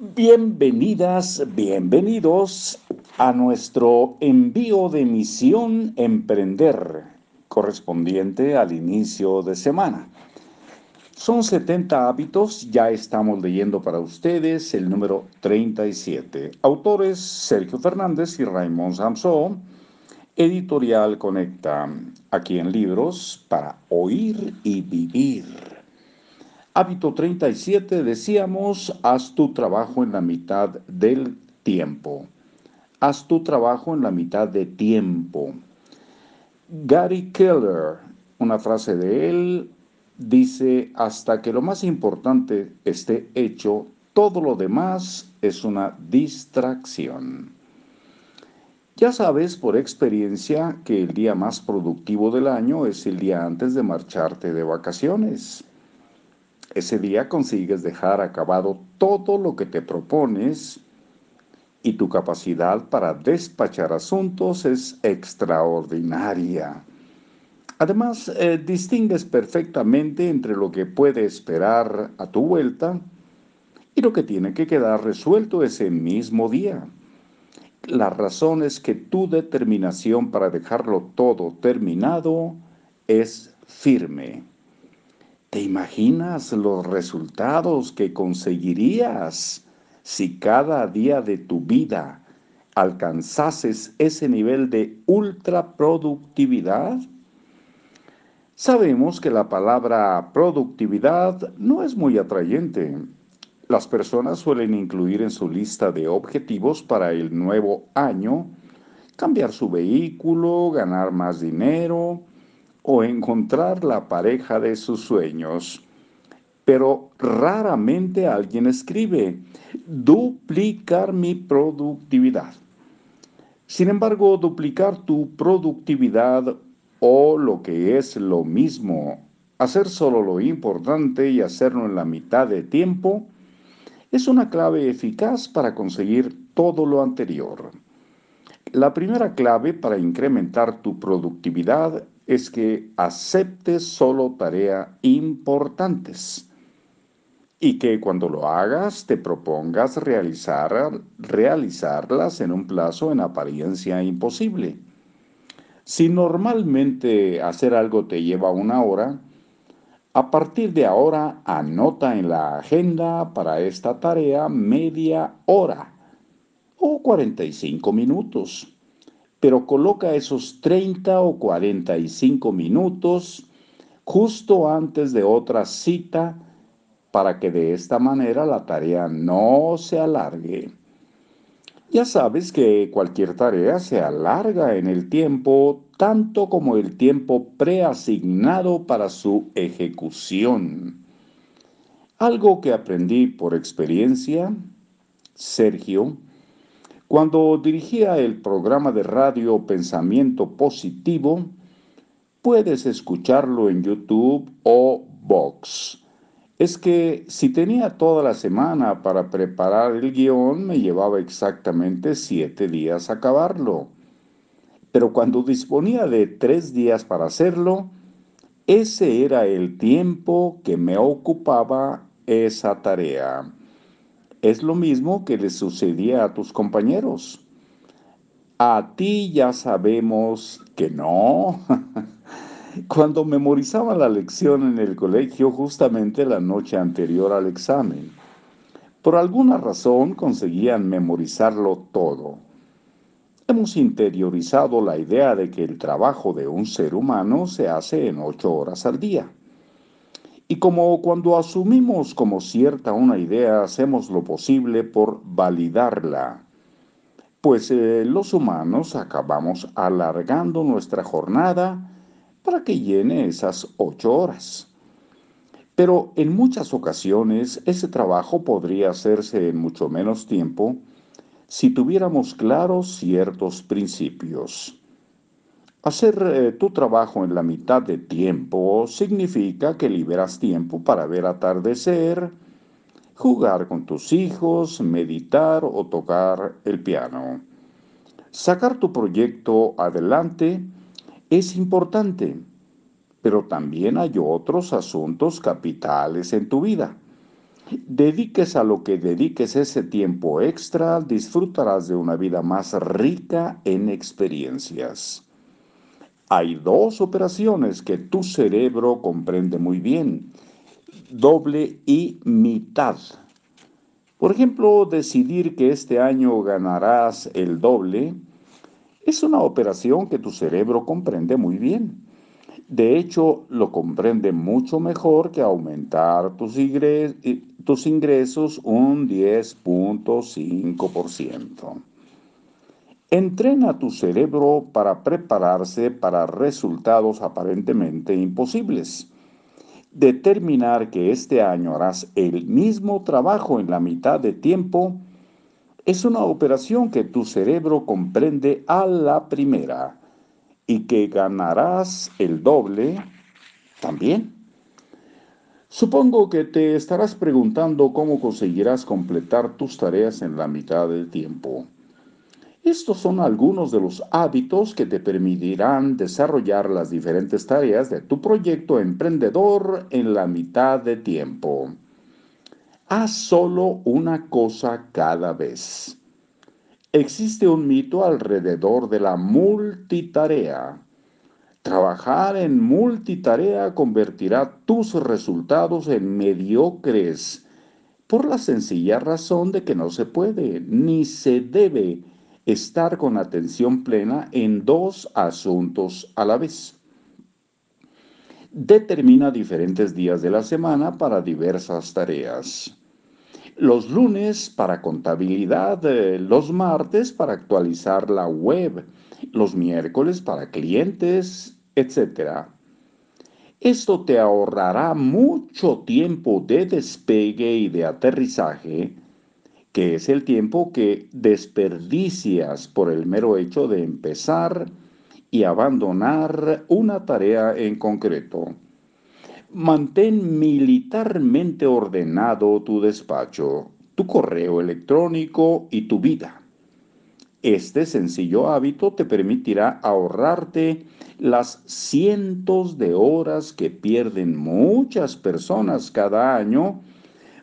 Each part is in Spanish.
Bienvenidas, bienvenidos a nuestro envío de misión Emprender, correspondiente al inicio de semana. Son 70 hábitos, ya estamos leyendo para ustedes el número 37. Autores Sergio Fernández y Raymond Samson, editorial Conecta, aquí en Libros para Oír y Vivir. Hábito 37, decíamos, haz tu trabajo en la mitad del tiempo. Haz tu trabajo en la mitad de tiempo. Gary Keller, una frase de él, dice, hasta que lo más importante esté hecho, todo lo demás es una distracción. Ya sabes por experiencia que el día más productivo del año es el día antes de marcharte de vacaciones. Ese día consigues dejar acabado todo lo que te propones y tu capacidad para despachar asuntos es extraordinaria. Además, eh, distingues perfectamente entre lo que puede esperar a tu vuelta y lo que tiene que quedar resuelto ese mismo día. La razón es que tu determinación para dejarlo todo terminado es firme. ¿Te imaginas los resultados que conseguirías si cada día de tu vida alcanzases ese nivel de ultraproductividad? Sabemos que la palabra productividad no es muy atrayente. Las personas suelen incluir en su lista de objetivos para el nuevo año cambiar su vehículo, ganar más dinero, o encontrar la pareja de sus sueños. Pero raramente alguien escribe, duplicar mi productividad. Sin embargo, duplicar tu productividad o lo que es lo mismo, hacer solo lo importante y hacerlo en la mitad de tiempo, es una clave eficaz para conseguir todo lo anterior. La primera clave para incrementar tu productividad es que aceptes solo tareas importantes y que cuando lo hagas te propongas realizar, realizarlas en un plazo en apariencia imposible. Si normalmente hacer algo te lleva una hora, a partir de ahora anota en la agenda para esta tarea media hora o 45 minutos pero coloca esos 30 o 45 minutos justo antes de otra cita para que de esta manera la tarea no se alargue. Ya sabes que cualquier tarea se alarga en el tiempo tanto como el tiempo preasignado para su ejecución. Algo que aprendí por experiencia, Sergio, cuando dirigía el programa de radio Pensamiento Positivo, puedes escucharlo en YouTube o Vox. Es que si tenía toda la semana para preparar el guion, me llevaba exactamente siete días acabarlo. Pero cuando disponía de tres días para hacerlo, ese era el tiempo que me ocupaba esa tarea es lo mismo que le sucedía a tus compañeros. A ti ya sabemos que no. Cuando memorizaba la lección en el colegio justamente la noche anterior al examen, por alguna razón conseguían memorizarlo todo. Hemos interiorizado la idea de que el trabajo de un ser humano se hace en ocho horas al día. Y como cuando asumimos como cierta una idea, hacemos lo posible por validarla, pues eh, los humanos acabamos alargando nuestra jornada para que llene esas ocho horas. Pero en muchas ocasiones ese trabajo podría hacerse en mucho menos tiempo si tuviéramos claros ciertos principios. Hacer eh, tu trabajo en la mitad de tiempo significa que liberas tiempo para ver atardecer, jugar con tus hijos, meditar o tocar el piano. Sacar tu proyecto adelante es importante, pero también hay otros asuntos capitales en tu vida. Dediques a lo que dediques ese tiempo extra, disfrutarás de una vida más rica en experiencias. Hay dos operaciones que tu cerebro comprende muy bien, doble y mitad. Por ejemplo, decidir que este año ganarás el doble es una operación que tu cerebro comprende muy bien. De hecho, lo comprende mucho mejor que aumentar tus, ingresos un 10.5%. Entrena tu cerebro para prepararse para resultados aparentemente imposibles. Determinar que este año harás el mismo trabajo en la mitad de tiempo es una operación que tu cerebro comprende a la primera y que ganarás el doble también. Supongo que te estarás preguntando cómo conseguirás completar tus tareas en la mitad del tiempo. Estos son algunos de los hábitos que te permitirán desarrollar las diferentes tareas de tu proyecto emprendedor en la mitad de tiempo. Haz solo una cosa cada vez. Existe un mito alrededor de la multitarea. Trabajar en multitarea convertirá tus resultados en mediocres por la sencilla razón de que no se puede ni se debe estar con atención plena en dos asuntos a la vez. Determina diferentes días de la semana para diversas tareas los lunes para contabilidad, eh, los martes para actualizar la web, los miércoles para clientes, etc. Esto te ahorrará mucho tiempo de despegue y de aterrizaje, que es el tiempo que desperdicias por el mero hecho de empezar y abandonar una tarea en concreto. Mantén militarmente ordenado tu despacho, tu correo electrónico y tu vida. Este sencillo hábito te permitirá ahorrarte las cientos de horas que pierden muchas personas cada año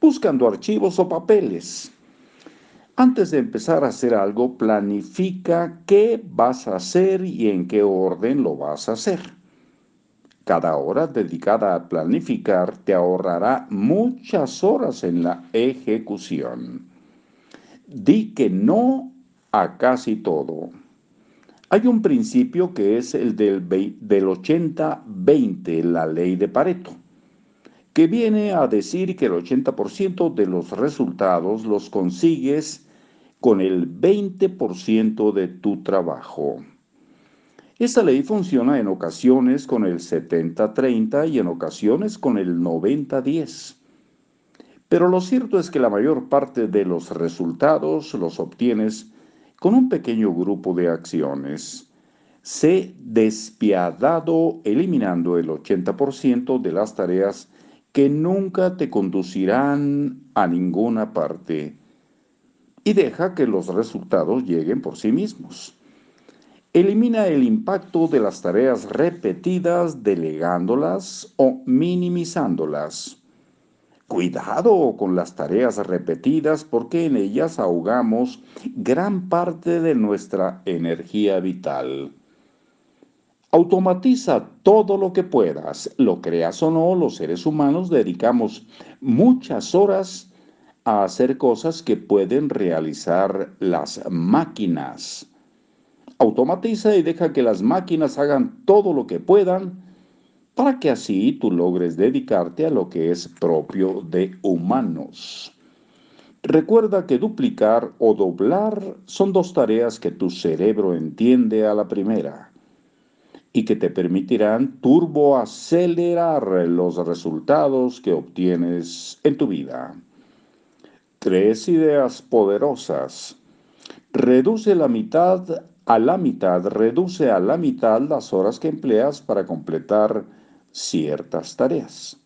buscando archivos o papeles. Antes de empezar a hacer algo, planifica qué vas a hacer y en qué orden lo vas a hacer. Cada hora dedicada a planificar te ahorrará muchas horas en la ejecución. Di que no a casi todo. Hay un principio que es el del, del 80-20, la ley de Pareto, que viene a decir que el 80% de los resultados los consigues con el 20% de tu trabajo. Esta ley funciona en ocasiones con el 70-30 y en ocasiones con el 90-10. Pero lo cierto es que la mayor parte de los resultados los obtienes con un pequeño grupo de acciones. Sé despiadado eliminando el 80% de las tareas que nunca te conducirán a ninguna parte y deja que los resultados lleguen por sí mismos. Elimina el impacto de las tareas repetidas delegándolas o minimizándolas. Cuidado con las tareas repetidas porque en ellas ahogamos gran parte de nuestra energía vital. Automatiza todo lo que puedas, lo creas o no, los seres humanos dedicamos muchas horas a hacer cosas que pueden realizar las máquinas. Automatiza y deja que las máquinas hagan todo lo que puedan para que así tú logres dedicarte a lo que es propio de humanos. Recuerda que duplicar o doblar son dos tareas que tu cerebro entiende a la primera y que te permitirán turboacelerar los resultados que obtienes en tu vida. Tres ideas poderosas. Reduce la mitad a la mitad, reduce a la mitad las horas que empleas para completar ciertas tareas.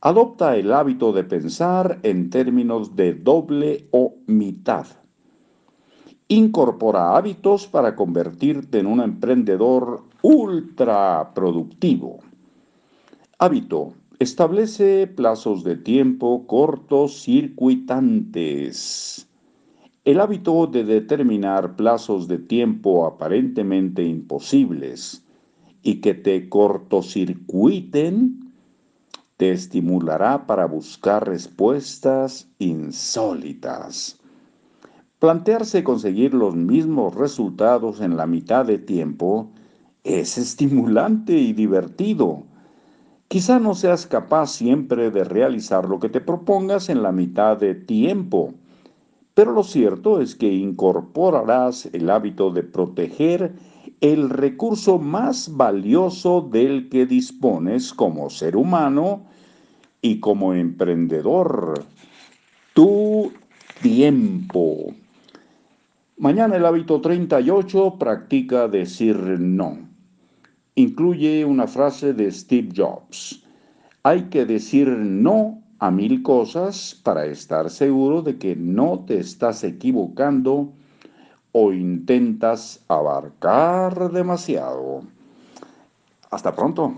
Adopta el hábito de pensar en términos de doble o mitad. Incorpora hábitos para convertirte en un emprendedor ultra productivo. Hábito. Establece plazos de tiempo cortos circuitantes. El hábito de determinar plazos de tiempo aparentemente imposibles y que te cortocircuiten te estimulará para buscar respuestas insólitas. Plantearse conseguir los mismos resultados en la mitad de tiempo es estimulante y divertido Quizá no seas capaz siempre de realizar lo que te propongas en la mitad de tiempo, pero lo cierto es que incorporarás el hábito de proteger el recurso más valioso del que dispones como ser humano y como emprendedor, tu tiempo. Mañana el hábito 38 practica decir no incluye una frase de Steve Jobs. Hay que decir no a mil cosas para estar seguro de que no te estás equivocando o intentas abarcar demasiado. Hasta pronto.